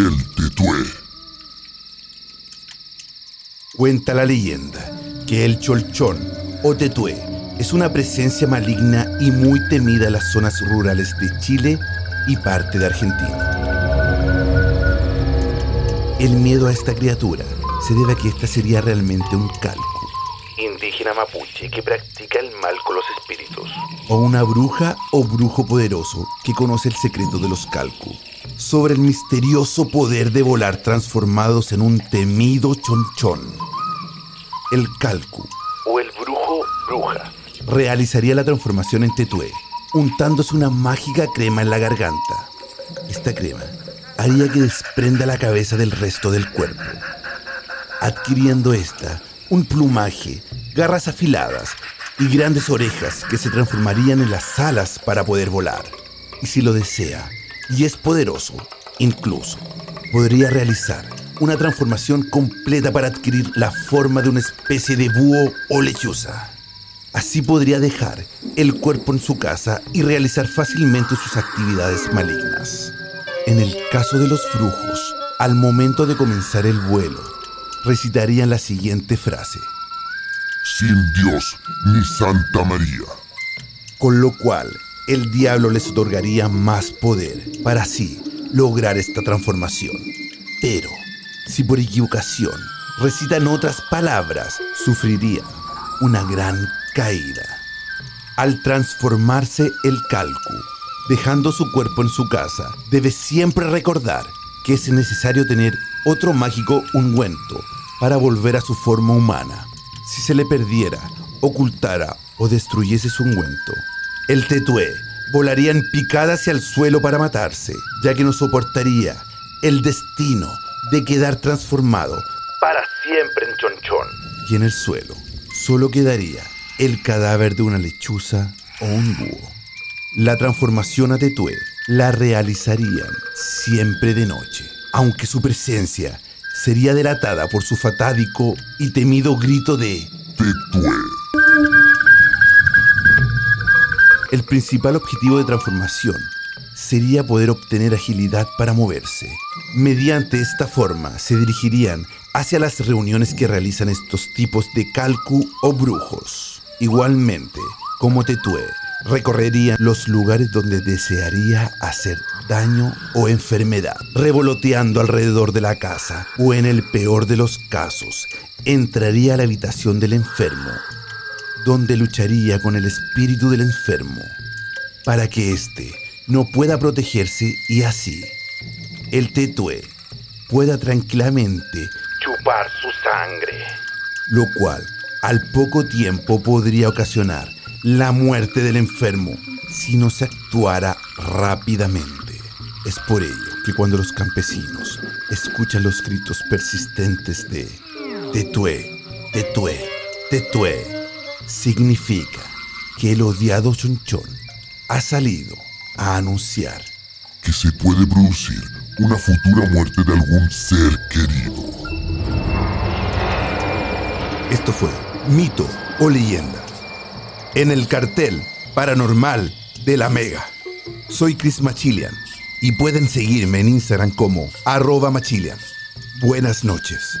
El Tetué. Cuenta la leyenda que el cholchón o tetué es una presencia maligna y muy temida en las zonas rurales de Chile y parte de Argentina. El miedo a esta criatura se debe a que esta sería realmente un calco, indígena mapuche que practica el mal con los espíritus, o una bruja o brujo poderoso que conoce el secreto de los calcu, sobre el misterioso poder de volar transformados en un temido chonchón. El calcu, o el brujo bruja, realizaría la transformación en tetué, untándose una mágica crema en la garganta. Esta crema haría que desprenda la cabeza del resto del cuerpo, adquiriendo esta un plumaje, garras afiladas y grandes orejas que se transformarían en las alas para poder volar. Y si lo desea, y es poderoso, incluso, podría realizar una transformación completa para adquirir la forma de una especie de búho o lechuza. Así podría dejar el cuerpo en su casa y realizar fácilmente sus actividades malignas. En el caso de los brujos, al momento de comenzar el vuelo, recitarían la siguiente frase. Sin Dios ni Santa María. Con lo cual, el diablo les otorgaría más poder para así lograr esta transformación. Pero, si por equivocación recitan otras palabras, sufrirían una gran caída. Al transformarse el calcu, dejando su cuerpo en su casa, debe siempre recordar que es necesario tener otro mágico ungüento para volver a su forma humana. Si se le perdiera, ocultara o destruyese su ungüento, el tetué volaría en picada hacia el suelo para matarse, ya que no soportaría el destino de quedar transformado para siempre en chonchón. Y en el suelo solo quedaría el cadáver de una lechuza o un búho. La transformación a Tetué la realizarían siempre de noche, aunque su presencia sería delatada por su fatádico y temido grito de Tetué. El principal objetivo de transformación sería poder obtener agilidad para moverse. Mediante esta forma se dirigirían hacia las reuniones que realizan estos tipos de calcu o brujos. Igualmente, como Tetué, recorrería los lugares donde desearía hacer daño o enfermedad, revoloteando alrededor de la casa o en el peor de los casos, entraría a la habitación del enfermo, donde lucharía con el espíritu del enfermo para que éste no pueda protegerse y así el tetué pueda tranquilamente chupar su sangre, lo cual al poco tiempo podría ocasionar la muerte del enfermo si no se actuara rápidamente. Es por ello que cuando los campesinos escuchan los gritos persistentes de Tetué, Tetué, Tetué, significa que el odiado chonchón ha salido a anunciar que se puede producir una futura muerte de algún ser querido. Esto fue mito o leyenda en el cartel paranormal de la Mega. Soy Chris Machilian y pueden seguirme en Instagram como arroba Machilian. Buenas noches.